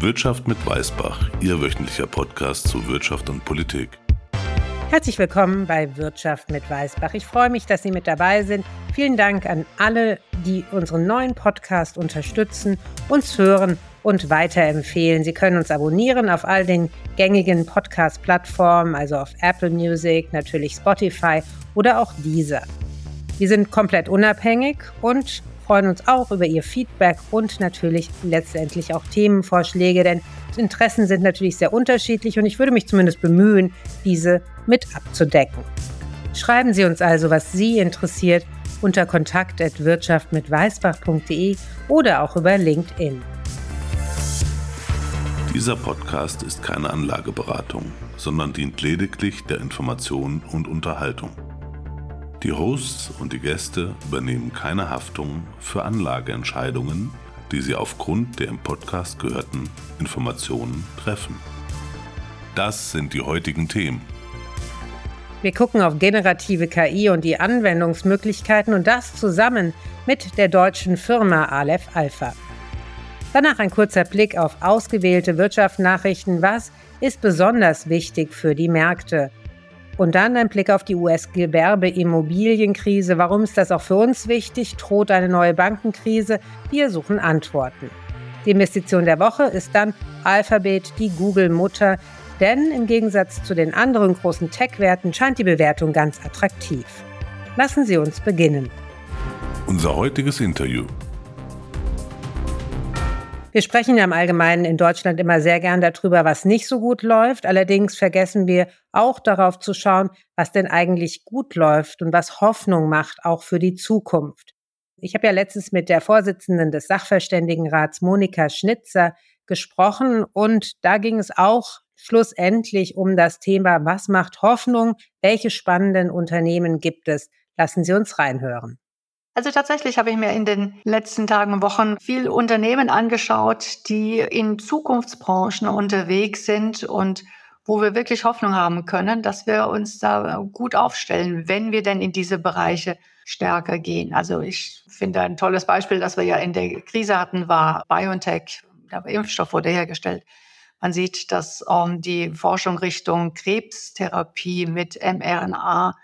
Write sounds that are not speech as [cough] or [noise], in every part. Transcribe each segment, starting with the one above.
Wirtschaft mit Weißbach, Ihr wöchentlicher Podcast zu Wirtschaft und Politik. Herzlich willkommen bei Wirtschaft mit Weißbach. Ich freue mich, dass Sie mit dabei sind. Vielen Dank an alle, die unseren neuen Podcast unterstützen, uns hören und weiterempfehlen. Sie können uns abonnieren auf all den gängigen Podcast-Plattformen, also auf Apple Music, natürlich Spotify oder auch Deezer. Wir sind komplett unabhängig und freuen uns auch über Ihr Feedback und natürlich letztendlich auch Themenvorschläge, denn Interessen sind natürlich sehr unterschiedlich und ich würde mich zumindest bemühen, diese mit abzudecken. Schreiben Sie uns also, was Sie interessiert, unter kontakt.wirtschaft mit weißbach.de oder auch über LinkedIn. Dieser Podcast ist keine Anlageberatung, sondern dient lediglich der Information und Unterhaltung. Die Hosts und die Gäste übernehmen keine Haftung für Anlageentscheidungen, die sie aufgrund der im Podcast gehörten Informationen treffen. Das sind die heutigen Themen. Wir gucken auf generative KI und die Anwendungsmöglichkeiten und das zusammen mit der deutschen Firma Aleph Alpha. Danach ein kurzer Blick auf ausgewählte Wirtschaftsnachrichten. Was ist besonders wichtig für die Märkte? Und dann ein Blick auf die US-Gewerbeimmobilienkrise. Warum ist das auch für uns wichtig? Droht eine neue Bankenkrise? Wir suchen Antworten. Die Investition der Woche ist dann Alphabet, die Google-Mutter. Denn im Gegensatz zu den anderen großen Tech-Werten scheint die Bewertung ganz attraktiv. Lassen Sie uns beginnen. Unser heutiges Interview wir sprechen ja im Allgemeinen in Deutschland immer sehr gern darüber, was nicht so gut läuft. Allerdings vergessen wir auch darauf zu schauen, was denn eigentlich gut läuft und was Hoffnung macht, auch für die Zukunft. Ich habe ja letztens mit der Vorsitzenden des Sachverständigenrats, Monika Schnitzer, gesprochen und da ging es auch schlussendlich um das Thema, was macht Hoffnung, welche spannenden Unternehmen gibt es. Lassen Sie uns reinhören. Also tatsächlich habe ich mir in den letzten Tagen und Wochen viel Unternehmen angeschaut, die in Zukunftsbranchen unterwegs sind und wo wir wirklich Hoffnung haben können, dass wir uns da gut aufstellen, wenn wir denn in diese Bereiche stärker gehen. Also ich finde ein tolles Beispiel, das wir ja in der Krise hatten, war BioNTech. Der Impfstoff wurde hergestellt. Man sieht, dass ähm, die Forschung Richtung Krebstherapie mit mRNA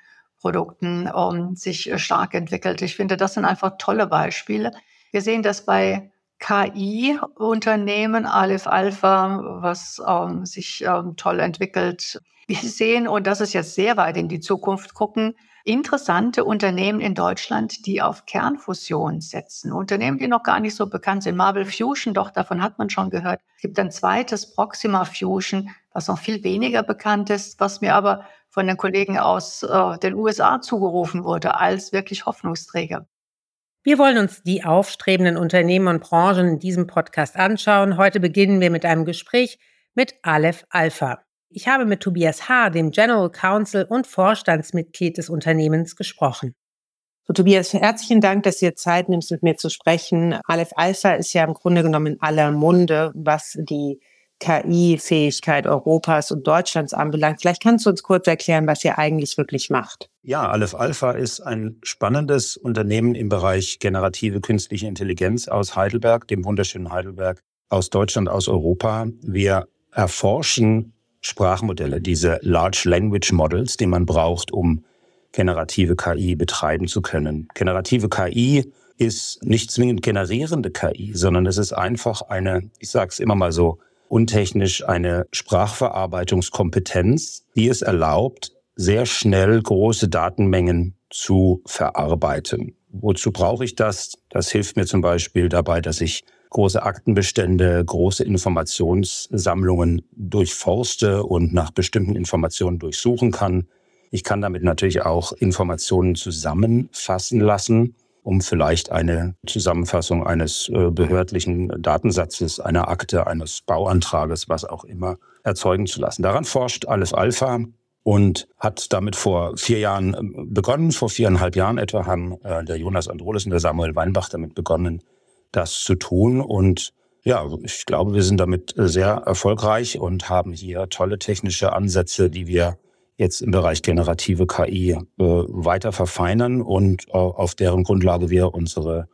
Produkten ähm, sich äh, stark entwickelt. Ich finde, das sind einfach tolle Beispiele. Wir sehen das bei KI-Unternehmen, Aleph Alpha, was ähm, sich ähm, toll entwickelt. Wir sehen, und das ist jetzt sehr weit in die Zukunft gucken, interessante Unternehmen in Deutschland, die auf Kernfusion setzen. Unternehmen, die noch gar nicht so bekannt sind. Marble Fusion, doch, davon hat man schon gehört. Es gibt ein zweites Proxima Fusion, was noch viel weniger bekannt ist, was mir aber von den Kollegen aus äh, den USA zugerufen wurde als wirklich Hoffnungsträger. Wir wollen uns die aufstrebenden Unternehmen und Branchen in diesem Podcast anschauen. Heute beginnen wir mit einem Gespräch mit Aleph Alpha. Ich habe mit Tobias H., dem General Counsel und Vorstandsmitglied des Unternehmens, gesprochen. So, Tobias, herzlichen Dank, dass du dir Zeit nimmst, mit mir zu sprechen. Aleph Alpha ist ja im Grunde genommen in aller Munde, was die KI-Fähigkeit Europas und Deutschlands anbelangt. Vielleicht kannst du uns kurz erklären, was ihr eigentlich wirklich macht. Ja, Aleph Alpha ist ein spannendes Unternehmen im Bereich generative künstliche Intelligenz aus Heidelberg, dem wunderschönen Heidelberg, aus Deutschland, aus Europa. Wir erforschen Sprachmodelle, diese Large Language Models, die man braucht, um generative KI betreiben zu können. Generative KI ist nicht zwingend generierende KI, sondern es ist einfach eine, ich sage es immer mal so, untechnisch eine Sprachverarbeitungskompetenz, die es erlaubt, sehr schnell große Datenmengen zu verarbeiten. Wozu brauche ich das? Das hilft mir zum Beispiel dabei, dass ich große Aktenbestände, große Informationssammlungen durchforste und nach bestimmten Informationen durchsuchen kann. Ich kann damit natürlich auch Informationen zusammenfassen lassen um vielleicht eine Zusammenfassung eines äh, behördlichen Datensatzes, einer Akte, eines Bauantrages, was auch immer, erzeugen zu lassen. Daran forscht Aleph Alpha und hat damit vor vier Jahren ähm, begonnen. Vor viereinhalb Jahren etwa haben äh, der Jonas Androlis und der Samuel Weinbach damit begonnen, das zu tun. Und ja, ich glaube, wir sind damit äh, sehr erfolgreich und haben hier tolle technische Ansätze, die wir jetzt im Bereich generative KI äh, weiter verfeinern und äh, auf deren Grundlage wir unsere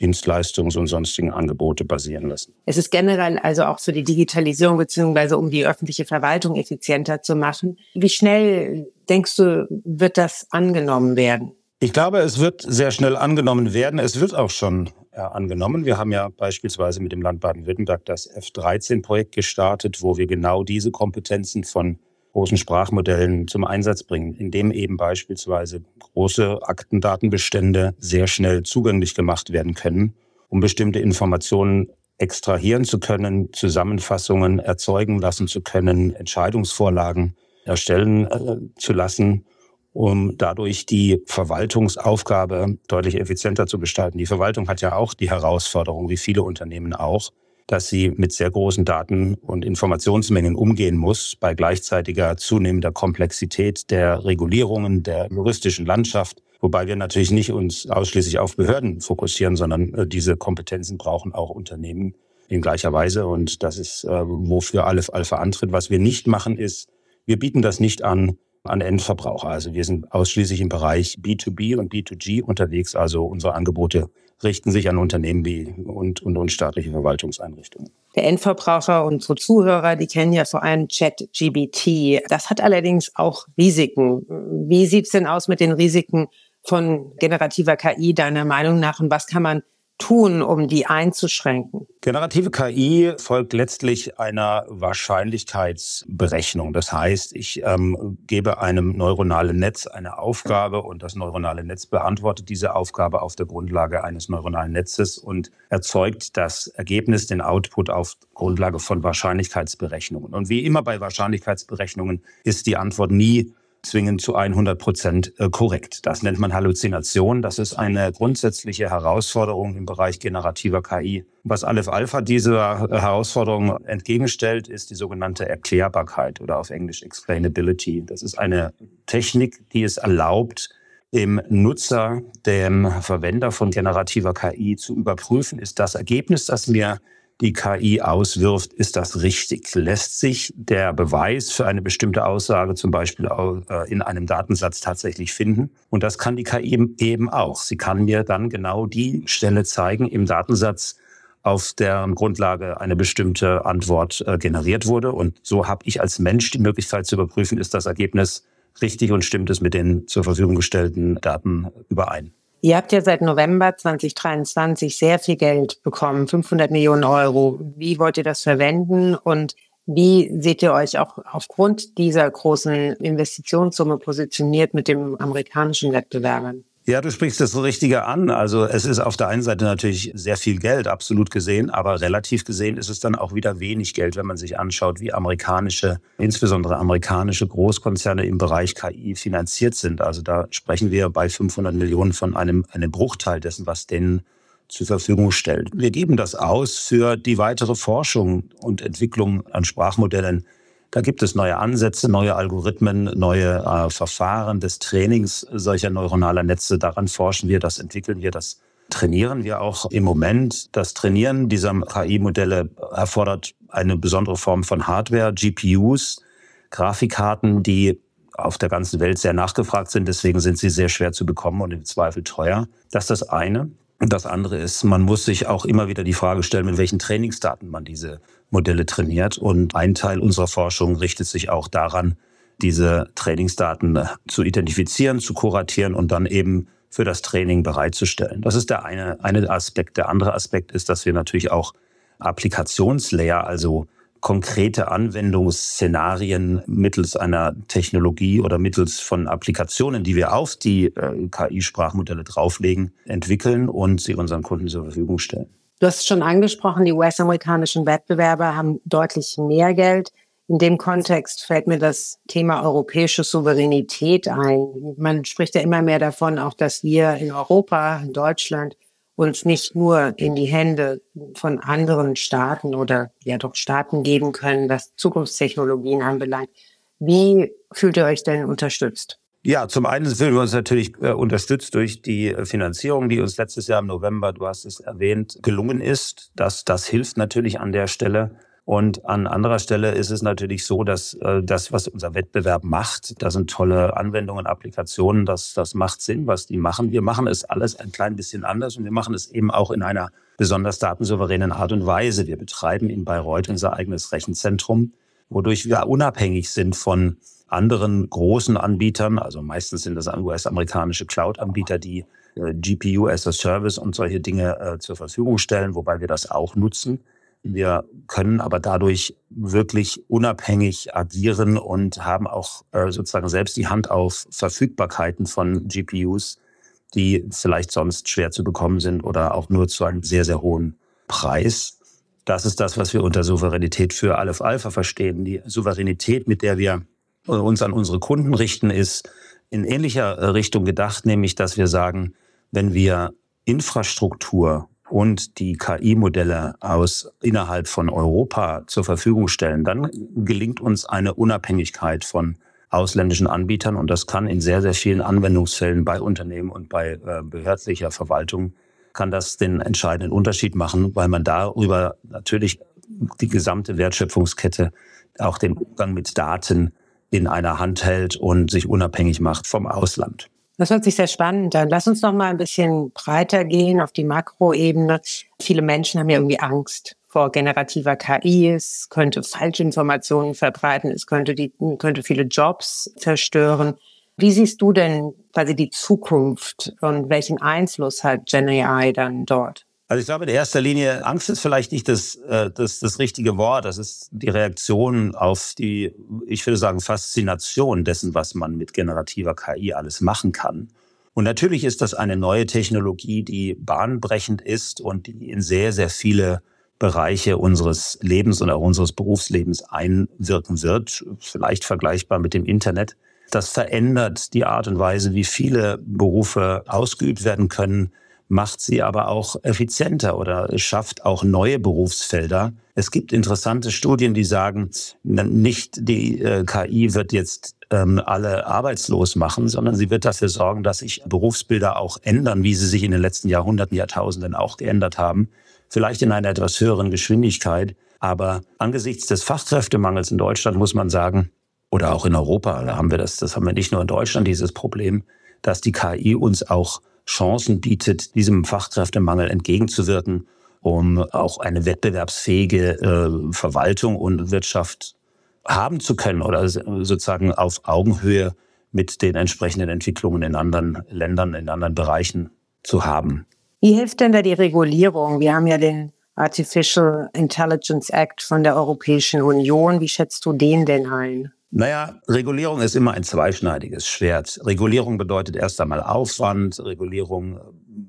Dienstleistungs- und sonstigen Angebote basieren lassen. Es ist generell also auch für die Digitalisierung beziehungsweise um die öffentliche Verwaltung effizienter zu machen. Wie schnell denkst du, wird das angenommen werden? Ich glaube, es wird sehr schnell angenommen werden. Es wird auch schon äh, angenommen. Wir haben ja beispielsweise mit dem Land Baden-Württemberg das F13-Projekt gestartet, wo wir genau diese Kompetenzen von großen Sprachmodellen zum Einsatz bringen, indem eben beispielsweise große Aktendatenbestände sehr schnell zugänglich gemacht werden können, um bestimmte Informationen extrahieren zu können, Zusammenfassungen erzeugen lassen zu können, Entscheidungsvorlagen erstellen äh, zu lassen, um dadurch die Verwaltungsaufgabe deutlich effizienter zu gestalten. Die Verwaltung hat ja auch die Herausforderung, wie viele Unternehmen auch, dass sie mit sehr großen Daten- und Informationsmengen umgehen muss, bei gleichzeitiger zunehmender Komplexität der Regulierungen, der juristischen Landschaft. Wobei wir natürlich nicht uns ausschließlich auf Behörden fokussieren, sondern äh, diese Kompetenzen brauchen auch Unternehmen in gleicher Weise. Und das ist, äh, wofür Aleph Alpha antritt. Was wir nicht machen, ist, wir bieten das nicht an, an Endverbraucher. Also wir sind ausschließlich im Bereich B2B und B2G unterwegs. Also unsere Angebote richten sich an Unternehmen wie und, und, und staatliche Verwaltungseinrichtungen. Der Endverbraucher, unsere Zuhörer, die kennen ja vor allem ChatGBT. Das hat allerdings auch Risiken. Wie sieht's denn aus mit den Risiken von generativer KI deiner Meinung nach und was kann man tun, um die einzuschränken? Generative KI folgt letztlich einer Wahrscheinlichkeitsberechnung. Das heißt, ich ähm, gebe einem neuronalen Netz eine Aufgabe und das neuronale Netz beantwortet diese Aufgabe auf der Grundlage eines neuronalen Netzes und erzeugt das Ergebnis, den Output auf Grundlage von Wahrscheinlichkeitsberechnungen. Und wie immer bei Wahrscheinlichkeitsberechnungen ist die Antwort nie zwingend zu 100 Prozent äh, korrekt. Das nennt man Halluzination. Das ist eine grundsätzliche Herausforderung im Bereich generativer KI. Was Aleph Alpha dieser Herausforderung entgegenstellt, ist die sogenannte Erklärbarkeit oder auf Englisch Explainability. Das ist eine Technik, die es erlaubt, dem Nutzer, dem Verwender von generativer KI zu überprüfen, ist das Ergebnis, das mir die KI auswirft, ist das richtig? Lässt sich der Beweis für eine bestimmte Aussage zum Beispiel äh, in einem Datensatz tatsächlich finden? Und das kann die KI eben auch. Sie kann mir dann genau die Stelle zeigen im Datensatz, auf der Grundlage eine bestimmte Antwort äh, generiert wurde. Und so habe ich als Mensch die Möglichkeit zu überprüfen, ist das Ergebnis richtig und stimmt es mit den zur Verfügung gestellten Daten überein. Ihr habt ja seit November 2023 sehr viel Geld bekommen, 500 Millionen Euro. Wie wollt ihr das verwenden und wie seht ihr euch auch aufgrund dieser großen Investitionssumme positioniert mit dem amerikanischen Wettbewerbern? Ja, du sprichst das Richtige an. Also es ist auf der einen Seite natürlich sehr viel Geld, absolut gesehen, aber relativ gesehen ist es dann auch wieder wenig Geld, wenn man sich anschaut, wie amerikanische, insbesondere amerikanische Großkonzerne im Bereich KI finanziert sind. Also da sprechen wir bei 500 Millionen von einem, einem Bruchteil dessen, was denen zur Verfügung stellt. Wir geben das aus für die weitere Forschung und Entwicklung an Sprachmodellen da gibt es neue Ansätze, neue Algorithmen, neue äh, Verfahren des Trainings solcher neuronaler Netze. Daran forschen wir, das entwickeln wir, das trainieren wir auch im Moment. Das Trainieren dieser KI-Modelle erfordert eine besondere Form von Hardware, GPUs, Grafikkarten, die auf der ganzen Welt sehr nachgefragt sind. Deswegen sind sie sehr schwer zu bekommen und im Zweifel teuer. Das ist das eine. Und das andere ist, man muss sich auch immer wieder die Frage stellen, mit welchen Trainingsdaten man diese Modelle trainiert. Und ein Teil unserer Forschung richtet sich auch daran, diese Trainingsdaten zu identifizieren, zu kuratieren und dann eben für das Training bereitzustellen. Das ist der eine, eine Aspekt. Der andere Aspekt ist, dass wir natürlich auch Applikationslayer, also konkrete Anwendungsszenarien mittels einer Technologie oder mittels von Applikationen, die wir auf die äh, KI-Sprachmodelle drauflegen, entwickeln und sie unseren Kunden zur Verfügung stellen. Du hast es schon angesprochen, die US-amerikanischen Wettbewerber haben deutlich mehr Geld. In dem Kontext fällt mir das Thema europäische Souveränität ein. Man spricht ja immer mehr davon, auch dass wir in Europa, in Deutschland, uns nicht nur in die Hände von anderen Staaten oder ja doch Staaten geben können, was Zukunftstechnologien anbelangt. Wie fühlt ihr euch denn unterstützt? Ja, zum einen fühlen wir uns natürlich äh, unterstützt durch die äh, Finanzierung, die uns letztes Jahr im November, du hast es erwähnt, gelungen ist. Das, das hilft natürlich an der Stelle. Und an anderer Stelle ist es natürlich so, dass äh, das, was unser Wettbewerb macht, da sind tolle Anwendungen, Applikationen, das, das macht Sinn, was die machen. Wir machen es alles ein klein bisschen anders und wir machen es eben auch in einer besonders datensouveränen Art und Weise. Wir betreiben in Bayreuth unser eigenes Rechenzentrum, wodurch wir unabhängig sind von anderen großen Anbietern. Also meistens sind das US-amerikanische Cloud-Anbieter, die äh, GPU as a Service und solche Dinge äh, zur Verfügung stellen, wobei wir das auch nutzen. Wir können aber dadurch wirklich unabhängig agieren und haben auch äh, sozusagen selbst die Hand auf Verfügbarkeiten von GPUs, die vielleicht sonst schwer zu bekommen sind oder auch nur zu einem sehr, sehr hohen Preis. Das ist das, was wir unter Souveränität für Aleph Alpha verstehen. Die Souveränität, mit der wir uns an unsere Kunden richten, ist in ähnlicher Richtung gedacht, nämlich dass wir sagen, wenn wir Infrastruktur und die KI-Modelle aus innerhalb von Europa zur Verfügung stellen, dann gelingt uns eine Unabhängigkeit von ausländischen Anbietern und das kann in sehr, sehr vielen Anwendungsfällen bei Unternehmen und bei äh, behördlicher Verwaltung kann das den entscheidenden Unterschied machen, weil man darüber natürlich die gesamte Wertschöpfungskette, auch den Umgang mit Daten in einer Hand hält und sich unabhängig macht vom Ausland. Das hört sich sehr spannend an. Lass uns noch mal ein bisschen breiter gehen auf die Makroebene. Viele Menschen haben ja irgendwie Angst vor generativer KI. Es könnte Falschinformationen verbreiten. Es könnte die, könnte viele Jobs zerstören. Wie siehst du denn quasi die Zukunft und welchen Einfluss hat Gen AI dann dort? Also ich glaube in erster Linie, Angst ist vielleicht nicht das, äh, das, das richtige Wort. Das ist die Reaktion auf die, ich würde sagen, Faszination dessen, was man mit generativer KI alles machen kann. Und natürlich ist das eine neue Technologie, die bahnbrechend ist und die in sehr, sehr viele Bereiche unseres Lebens und auch unseres Berufslebens einwirken wird. Vielleicht vergleichbar mit dem Internet. Das verändert die Art und Weise, wie viele Berufe ausgeübt werden können macht sie aber auch effizienter oder schafft auch neue Berufsfelder. Es gibt interessante Studien, die sagen, nicht die äh, KI wird jetzt ähm, alle arbeitslos machen, sondern sie wird dafür sorgen, dass sich Berufsbilder auch ändern, wie sie sich in den letzten Jahrhunderten, Jahrtausenden auch geändert haben. Vielleicht in einer etwas höheren Geschwindigkeit. Aber angesichts des Fachkräftemangels in Deutschland muss man sagen, oder auch in Europa, da haben wir das, das haben wir nicht nur in Deutschland, dieses Problem, dass die KI uns auch Chancen bietet, diesem Fachkräftemangel entgegenzuwirken, um auch eine wettbewerbsfähige äh, Verwaltung und Wirtschaft haben zu können oder sozusagen auf Augenhöhe mit den entsprechenden Entwicklungen in anderen Ländern, in anderen Bereichen zu haben. Wie hilft denn da die Regulierung? Wir haben ja den Artificial Intelligence Act von der Europäischen Union. Wie schätzt du den denn ein? Naja, Regulierung ist immer ein zweischneidiges Schwert. Regulierung bedeutet erst einmal Aufwand. Regulierung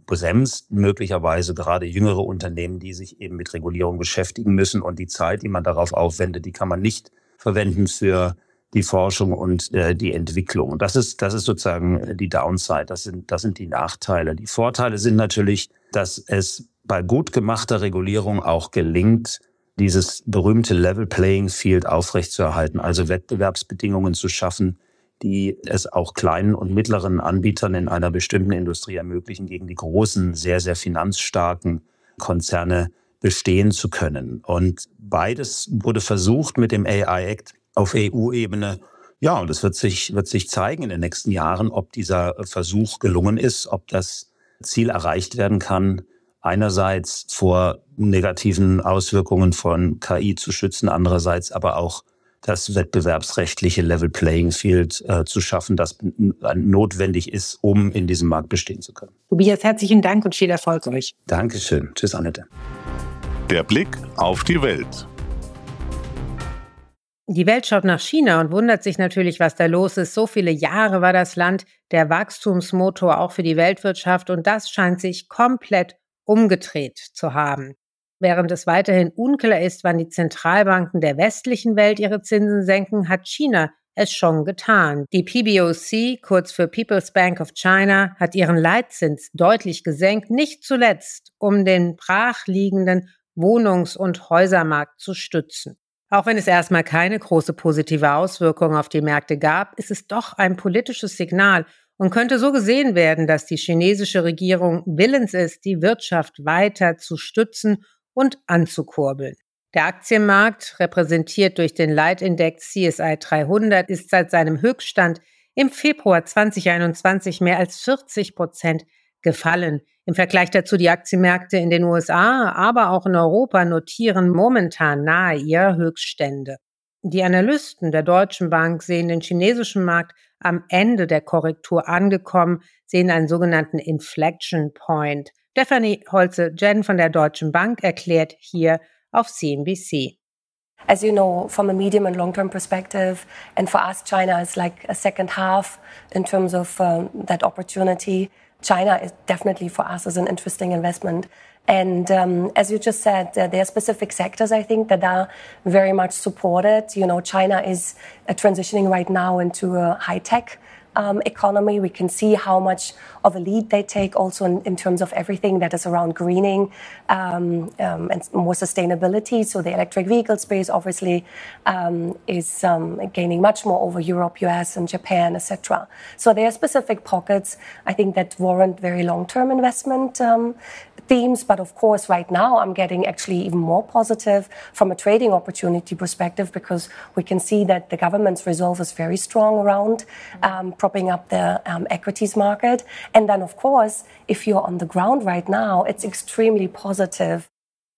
bremst möglicherweise gerade jüngere Unternehmen, die sich eben mit Regulierung beschäftigen müssen. Und die Zeit, die man darauf aufwendet, die kann man nicht verwenden für die Forschung und äh, die Entwicklung. Und das ist, das ist sozusagen die Downside. Das sind, das sind die Nachteile. Die Vorteile sind natürlich, dass es bei gut gemachter Regulierung auch gelingt, dieses berühmte Level Playing Field aufrechtzuerhalten, also Wettbewerbsbedingungen zu schaffen, die es auch kleinen und mittleren Anbietern in einer bestimmten Industrie ermöglichen, gegen die großen, sehr, sehr finanzstarken Konzerne bestehen zu können. Und beides wurde versucht mit dem AI Act auf EU-Ebene. Ja, und es wird sich, wird sich zeigen in den nächsten Jahren, ob dieser Versuch gelungen ist, ob das Ziel erreicht werden kann, einerseits vor negativen Auswirkungen von KI zu schützen, andererseits aber auch das wettbewerbsrechtliche Level Playing Field äh, zu schaffen, das notwendig ist, um in diesem Markt bestehen zu können. Tobias, herzlichen Dank und viel Erfolg euch. Dankeschön. Tschüss, Annette. Der Blick auf die Welt. Die Welt schaut nach China und wundert sich natürlich, was da los ist. So viele Jahre war das Land der Wachstumsmotor auch für die Weltwirtschaft und das scheint sich komplett umgedreht zu haben. Während es weiterhin unklar ist, wann die Zentralbanken der westlichen Welt ihre Zinsen senken, hat China es schon getan. Die PBOC, kurz für People's Bank of China, hat ihren Leitzins deutlich gesenkt, nicht zuletzt, um den brachliegenden Wohnungs- und Häusermarkt zu stützen. Auch wenn es erstmal keine große positive Auswirkung auf die Märkte gab, ist es doch ein politisches Signal und könnte so gesehen werden, dass die chinesische Regierung willens ist, die Wirtschaft weiter zu stützen und anzukurbeln. Der Aktienmarkt, repräsentiert durch den Leitindex CSI 300, ist seit seinem Höchststand im Februar 2021 mehr als 40 Prozent gefallen. Im Vergleich dazu die Aktienmärkte in den USA, aber auch in Europa notieren momentan nahe ihrer Höchststände. Die Analysten der Deutschen Bank sehen den chinesischen Markt am Ende der Korrektur angekommen, sehen einen sogenannten Inflection Point. Stephanie Holze-Jen von der Deutschen Bank erklärt hier auf CNBC. As you know, from a medium and long term perspective, and for us, China is like a second half in terms of um, that opportunity. China is definitely for us as an interesting investment. And um, as you just said, uh, there are specific sectors I think that are very much supported. You know, China is uh, transitioning right now into a high tech um, economy. We can see how much of a lead they take also in, in terms of everything that is around greening um, um, and more sustainability. So the electric vehicle space obviously um, is um, gaining much more over Europe, US, and Japan, etc. So there are specific pockets I think that warrant very long-term investment um, themes. But of course, right now I'm getting actually even more positive from a trading opportunity perspective because we can see that the government's resolve is very strong around propping up the um, equities market. And then, of course, if you're on the ground right now, it's extremely positive.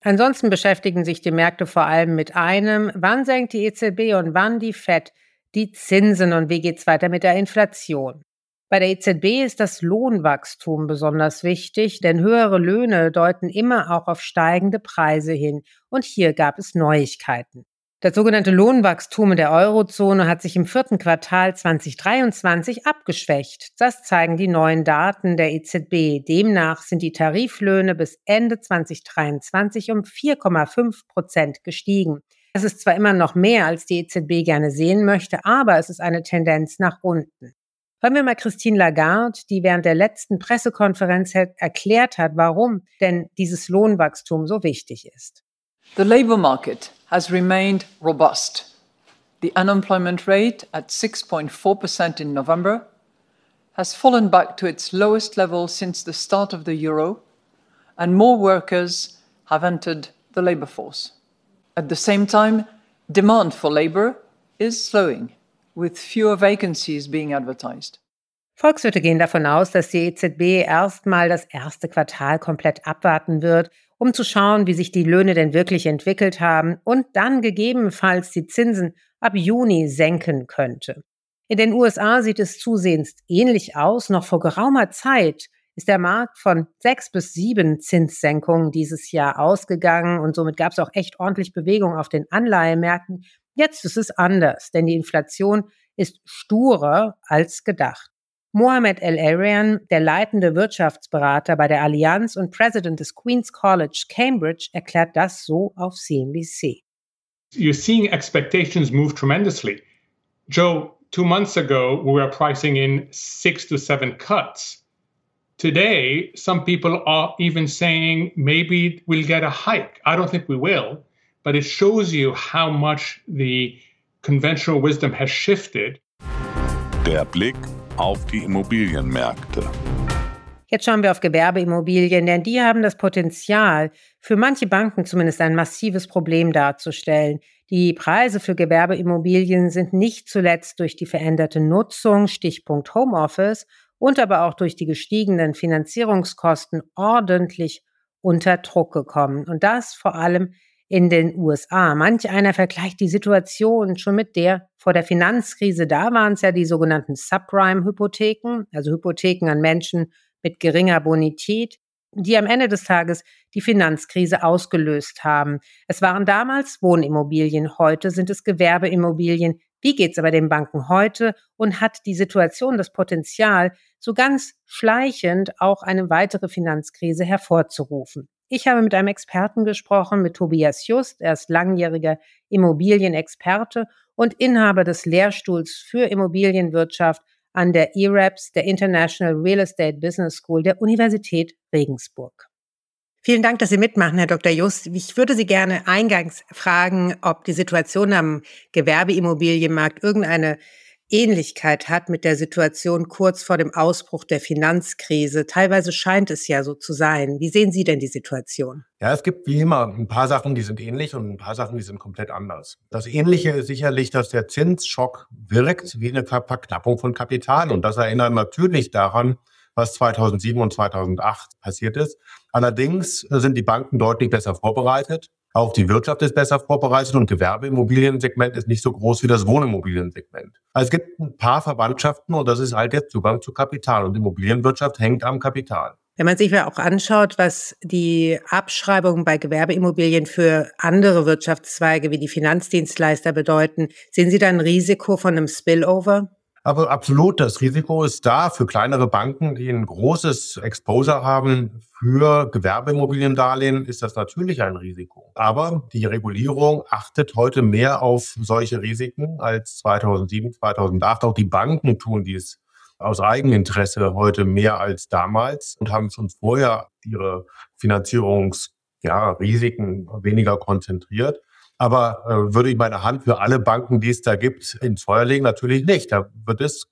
Ansonsten beschäftigen sich die Märkte vor allem mit einem, wann senkt die EZB und wann die FED die Zinsen und wie geht es weiter mit der Inflation. Bei der EZB ist das Lohnwachstum besonders wichtig, denn höhere Löhne deuten immer auch auf steigende Preise hin. Und hier gab es Neuigkeiten. Das sogenannte Lohnwachstum in der Eurozone hat sich im vierten Quartal 2023 abgeschwächt. Das zeigen die neuen Daten der EZB. Demnach sind die Tariflöhne bis Ende 2023 um 4,5 Prozent gestiegen. Das ist zwar immer noch mehr, als die EZB gerne sehen möchte, aber es ist eine Tendenz nach unten. Hören wir mal Christine Lagarde, die während der letzten Pressekonferenz erklärt hat, warum denn dieses Lohnwachstum so wichtig ist. The labor market has remained robust. The unemployment rate at 6.4% in November has fallen back to its lowest level since the start of the euro, and more workers have entered the labor force. At the same time, demand for labor is slowing with fewer vacancies being advertised. Volkswirte gehen davon aus, dass die EZB erstmal das erste Quartal komplett abwarten wird, um zu schauen, wie sich die Löhne denn wirklich entwickelt haben und dann gegebenenfalls die Zinsen ab Juni senken könnte. In den USA sieht es zusehends ähnlich aus. Noch vor geraumer Zeit ist der Markt von sechs bis sieben Zinssenkungen dieses Jahr ausgegangen und somit gab es auch echt ordentlich Bewegung auf den Anleihemärkten. Jetzt ist es anders, denn die Inflation ist sturer als gedacht. Mohamed El Arian, der leitende Wirtschaftsberater bei der Allianz und President des Queen's College Cambridge, erklärt das so auf CNBC. You're seeing expectations move tremendously. Joe, two months ago, we were pricing in six to seven cuts. Today, some people are even saying maybe we'll get a hike. I don't think we will, but it shows you how much the conventional wisdom has shifted. Der Blick auf die Immobilienmärkte. Jetzt schauen wir auf Gewerbeimmobilien, denn die haben das Potenzial, für manche Banken zumindest ein massives Problem darzustellen. Die Preise für Gewerbeimmobilien sind nicht zuletzt durch die veränderte Nutzung, Stichpunkt Homeoffice, und aber auch durch die gestiegenen Finanzierungskosten ordentlich unter Druck gekommen. Und das vor allem in den USA. Manch einer vergleicht die Situation schon mit der vor der Finanzkrise. Da waren es ja die sogenannten Subprime-Hypotheken, also Hypotheken an Menschen mit geringer Bonität, die am Ende des Tages die Finanzkrise ausgelöst haben. Es waren damals Wohnimmobilien, heute sind es Gewerbeimmobilien. Wie geht es aber den Banken heute und hat die Situation das Potenzial, so ganz schleichend auch eine weitere Finanzkrise hervorzurufen? Ich habe mit einem Experten gesprochen, mit Tobias Just. Er ist langjähriger Immobilienexperte und Inhaber des Lehrstuhls für Immobilienwirtschaft an der IREPS, der International Real Estate Business School der Universität Regensburg. Vielen Dank, dass Sie mitmachen, Herr Dr. Just. Ich würde Sie gerne eingangs fragen, ob die Situation am Gewerbeimmobilienmarkt irgendeine Ähnlichkeit hat mit der Situation kurz vor dem Ausbruch der Finanzkrise. Teilweise scheint es ja so zu sein. Wie sehen Sie denn die Situation? Ja, es gibt wie immer ein paar Sachen, die sind ähnlich und ein paar Sachen, die sind komplett anders. Das Ähnliche ist sicherlich, dass der Zinsschock wirkt wie eine Verknappung von Kapital. Und das erinnert natürlich daran, was 2007 und 2008 passiert ist. Allerdings sind die Banken deutlich besser vorbereitet. Auch die Wirtschaft ist besser vorbereitet und Gewerbeimmobiliensegment ist nicht so groß wie das Wohnimmobiliensegment. Also es gibt ein paar Verwandtschaften und das ist halt der Zugang zu Kapital. Und Immobilienwirtschaft hängt am Kapital. Wenn man sich ja auch anschaut, was die Abschreibungen bei Gewerbeimmobilien für andere Wirtschaftszweige wie die Finanzdienstleister bedeuten, sehen Sie da ein Risiko von einem Spillover? Aber absolut, das Risiko ist da für kleinere Banken, die ein großes Exposure haben für Gewerbeimmobiliendarlehen, ist das natürlich ein Risiko. Aber die Regulierung achtet heute mehr auf solche Risiken als 2007, 2008. Auch die Banken tun dies aus Eigeninteresse heute mehr als damals und haben schon vorher ihre Finanzierungsrisiken ja, weniger konzentriert. Aber äh, würde ich meine Hand für alle Banken, die es da gibt, ins Feuer legen? Natürlich nicht. Da wird es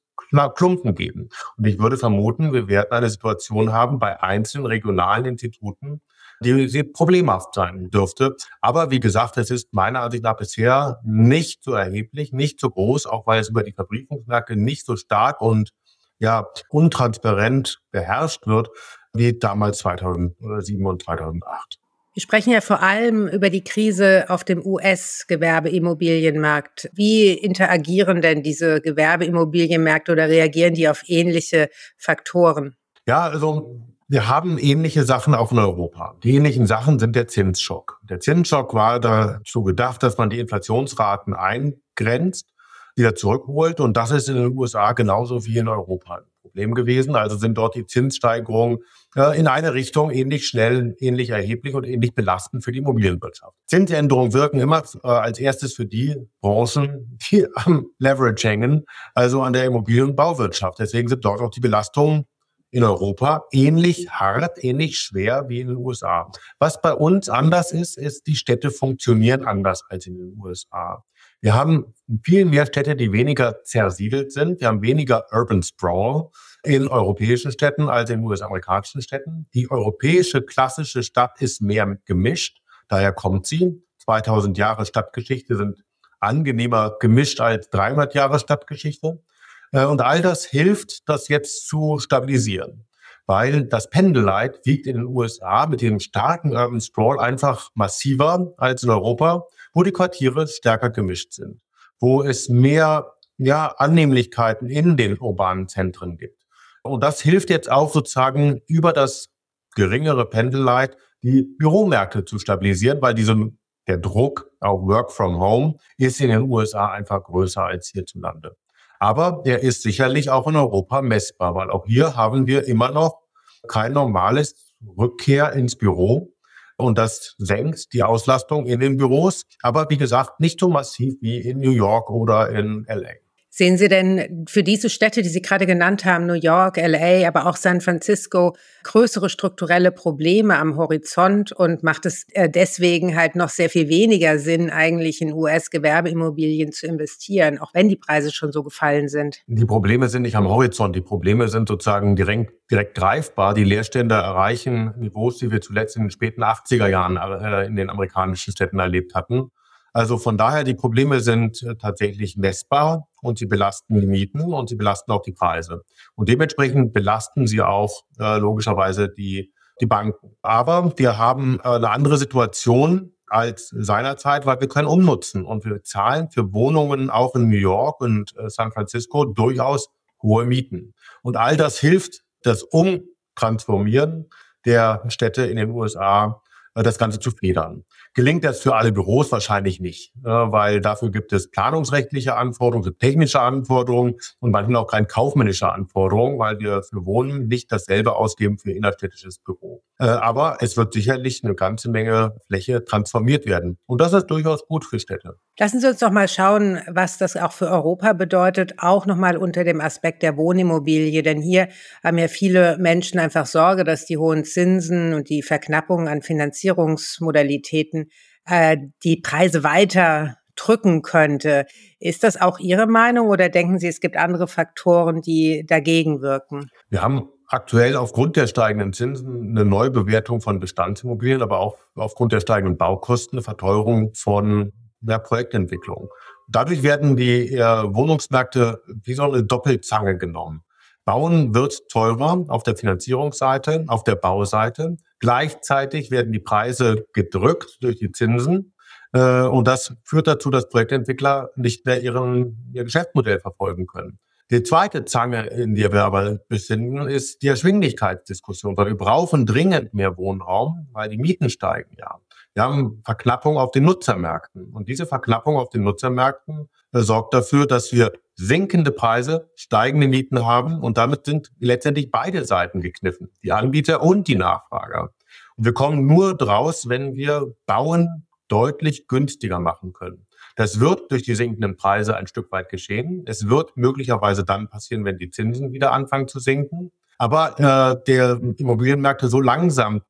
Klumpen geben. Und ich würde vermuten, wir werden eine Situation haben bei einzelnen regionalen Instituten, die, die problemhaft sein dürfte. Aber wie gesagt, es ist meiner Ansicht nach bisher nicht so erheblich, nicht so groß, auch weil es über die Verbriefungsmärkte nicht so stark und ja untransparent beherrscht wird wie damals 2007 und 2008. Wir sprechen ja vor allem über die Krise auf dem US-Gewerbeimmobilienmarkt. Wie interagieren denn diese Gewerbeimmobilienmärkte oder reagieren die auf ähnliche Faktoren? Ja, also wir haben ähnliche Sachen auch in Europa. Die ähnlichen Sachen sind der Zinsschock. Der Zinsschock war dazu gedacht, dass man die Inflationsraten eingrenzt, wieder zurückholt. Und das ist in den USA genauso wie in Europa. Problem gewesen. Also sind dort die Zinssteigerungen äh, in eine Richtung ähnlich schnell, ähnlich erheblich und ähnlich belastend für die Immobilienwirtschaft. Zinsänderungen wirken immer äh, als erstes für die Branchen, die [laughs] am Leverage hängen, also an der Immobilienbauwirtschaft. Deswegen sind dort auch die Belastungen in Europa ähnlich hart, ähnlich schwer wie in den USA. Was bei uns anders ist, ist, die Städte funktionieren anders als in den USA. Wir haben viel mehr Städte, die weniger zersiedelt sind. Wir haben weniger Urban Sprawl in europäischen Städten als in US-amerikanischen Städten. Die europäische klassische Stadt ist mehr gemischt. Daher kommt sie. 2000 Jahre Stadtgeschichte sind angenehmer gemischt als 300 Jahre Stadtgeschichte. Äh, und all das hilft, das jetzt zu stabilisieren. Weil das Pendellight wiegt in den USA mit dem starken Urban Sprawl einfach massiver als in Europa wo die Quartiere stärker gemischt sind, wo es mehr ja, Annehmlichkeiten in den urbanen Zentren gibt. Und das hilft jetzt auch sozusagen über das geringere Pendellight die Büromärkte zu stabilisieren, weil diese, der Druck auf Work from Home ist in den USA einfach größer als hierzulande. Aber der ist sicherlich auch in Europa messbar, weil auch hier haben wir immer noch kein normales Rückkehr ins Büro, und das senkt die Auslastung in den Büros, aber wie gesagt, nicht so massiv wie in New York oder in LA. Sehen Sie denn für diese Städte, die Sie gerade genannt haben, New York, LA, aber auch San Francisco, größere strukturelle Probleme am Horizont und macht es äh, deswegen halt noch sehr viel weniger Sinn, eigentlich in US-Gewerbeimmobilien zu investieren, auch wenn die Preise schon so gefallen sind? Die Probleme sind nicht am Horizont, die Probleme sind sozusagen direkt, direkt greifbar. Die Leerstände erreichen Niveaus, die wir zuletzt in den späten 80er Jahren äh, in den amerikanischen Städten erlebt hatten. Also von daher, die Probleme sind äh, tatsächlich messbar und sie belasten die Mieten und sie belasten auch die Preise. Und dementsprechend belasten sie auch äh, logischerweise die, die Banken. Aber wir haben äh, eine andere Situation als seinerzeit, weil wir können umnutzen und wir zahlen für Wohnungen auch in New York und äh, San Francisco durchaus hohe Mieten. Und all das hilft, das Umtransformieren der Städte in den USA, das Ganze zu federn. Gelingt das für alle Büros wahrscheinlich nicht, ne, weil dafür gibt es planungsrechtliche Anforderungen, technische Anforderungen und manchmal auch keine kaufmännische Anforderungen, weil wir für Wohnen nicht dasselbe ausgeben für innerstädtisches Büro. Äh, aber es wird sicherlich eine ganze Menge Fläche transformiert werden. Und das ist durchaus gut für Städte. Lassen Sie uns doch mal schauen, was das auch für Europa bedeutet, auch nochmal unter dem Aspekt der Wohnimmobilie. Denn hier haben ja viele Menschen einfach Sorge, dass die hohen Zinsen und die Verknappung an Finanzierungsmodalitäten äh, die Preise weiter drücken könnte. Ist das auch Ihre Meinung oder denken Sie, es gibt andere Faktoren, die dagegen wirken? Wir haben aktuell aufgrund der steigenden Zinsen eine Neubewertung von Bestandsimmobilien, aber auch aufgrund der steigenden Baukosten eine Verteuerung von der Projektentwicklung. Dadurch werden die äh, Wohnungsmärkte wie so eine Doppelzange genommen. Bauen wird teurer auf der Finanzierungsseite, auf der Bauseite. Gleichzeitig werden die Preise gedrückt durch die Zinsen. Äh, und das führt dazu, dass Projektentwickler nicht mehr ihren, ihr Geschäftsmodell verfolgen können. Die zweite Zange, in der wir aber befinden, ist die Erschwinglichkeitsdiskussion, weil wir brauchen dringend mehr Wohnraum, weil die Mieten steigen ja. Wir haben Verknappung auf den Nutzermärkten. Und diese Verknappung auf den Nutzermärkten äh, sorgt dafür, dass wir sinkende Preise, steigende Mieten haben. Und damit sind letztendlich beide Seiten gekniffen. Die Anbieter und die Nachfrager. Und wir kommen nur draus, wenn wir Bauen deutlich günstiger machen können. Das wird durch die sinkenden Preise ein Stück weit geschehen. Es wird möglicherweise dann passieren, wenn die Zinsen wieder anfangen zu sinken. Aber äh, der Immobilienmärkte so langsam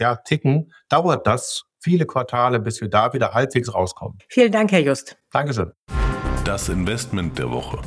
ja, ticken, dauert das viele Quartale, bis wir da wieder halbwegs rauskommen. Vielen Dank, Herr Just. Dankeschön. Das Investment der Woche.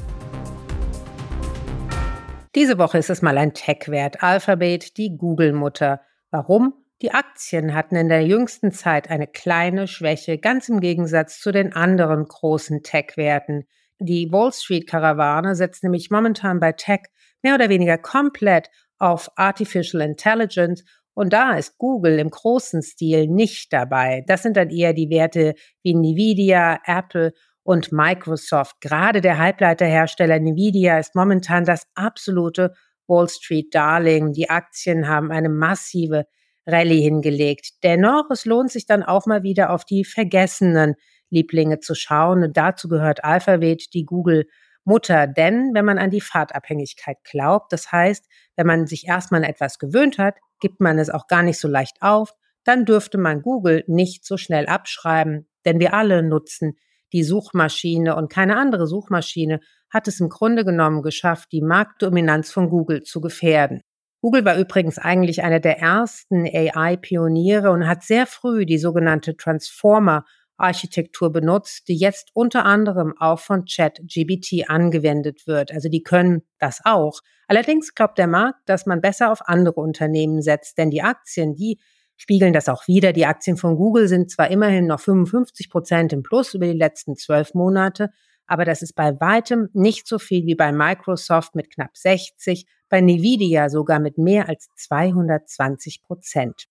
Diese Woche ist es mal ein Tech-Wert. Alphabet, die Google-Mutter. Warum? Die Aktien hatten in der jüngsten Zeit eine kleine Schwäche, ganz im Gegensatz zu den anderen großen Tech-Werten. Die Wall Street-Karawane setzt nämlich momentan bei Tech mehr oder weniger komplett auf Artificial Intelligence und da ist Google im großen Stil nicht dabei. Das sind dann eher die Werte wie Nvidia, Apple und Microsoft. Gerade der Halbleiterhersteller Nvidia ist momentan das absolute Wall Street Darling. Die Aktien haben eine massive Rallye hingelegt. Dennoch, es lohnt sich dann auch mal wieder auf die vergessenen Lieblinge zu schauen. Und dazu gehört Alphabet, die Google Mutter. Denn wenn man an die Fahrtabhängigkeit glaubt, das heißt, wenn man sich erstmal etwas gewöhnt hat, gibt man es auch gar nicht so leicht auf, dann dürfte man Google nicht so schnell abschreiben, denn wir alle nutzen die Suchmaschine und keine andere Suchmaschine hat es im Grunde genommen geschafft, die Marktdominanz von Google zu gefährden. Google war übrigens eigentlich einer der ersten AI-Pioniere und hat sehr früh die sogenannte Transformer Architektur benutzt, die jetzt unter anderem auch von ChatGBT angewendet wird. Also die können das auch. Allerdings glaubt der Markt, dass man besser auf andere Unternehmen setzt, denn die Aktien, die spiegeln das auch wieder. Die Aktien von Google sind zwar immerhin noch 55 Prozent im Plus über die letzten zwölf Monate, aber das ist bei weitem nicht so viel wie bei Microsoft mit knapp 60, bei Nvidia sogar mit mehr als 220 Prozent.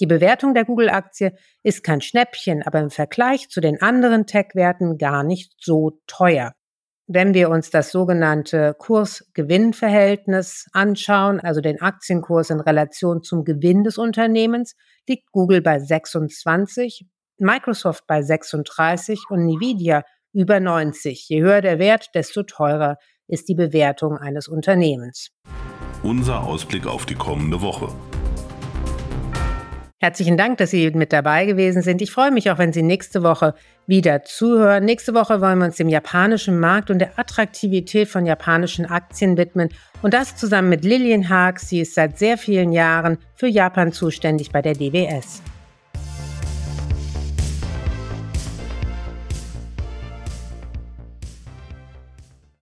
Die Bewertung der Google-Aktie ist kein Schnäppchen, aber im Vergleich zu den anderen Tech-Werten gar nicht so teuer. Wenn wir uns das sogenannte Kurs-Gewinn-Verhältnis anschauen, also den Aktienkurs in Relation zum Gewinn des Unternehmens, liegt Google bei 26, Microsoft bei 36 und Nvidia über 90. Je höher der Wert, desto teurer ist die Bewertung eines Unternehmens. Unser Ausblick auf die kommende Woche. Herzlichen Dank, dass Sie mit dabei gewesen sind. Ich freue mich auch, wenn Sie nächste Woche wieder zuhören. Nächste Woche wollen wir uns dem japanischen Markt und der Attraktivität von japanischen Aktien widmen. Und das zusammen mit Lillian Haag. Sie ist seit sehr vielen Jahren für Japan zuständig bei der DWS.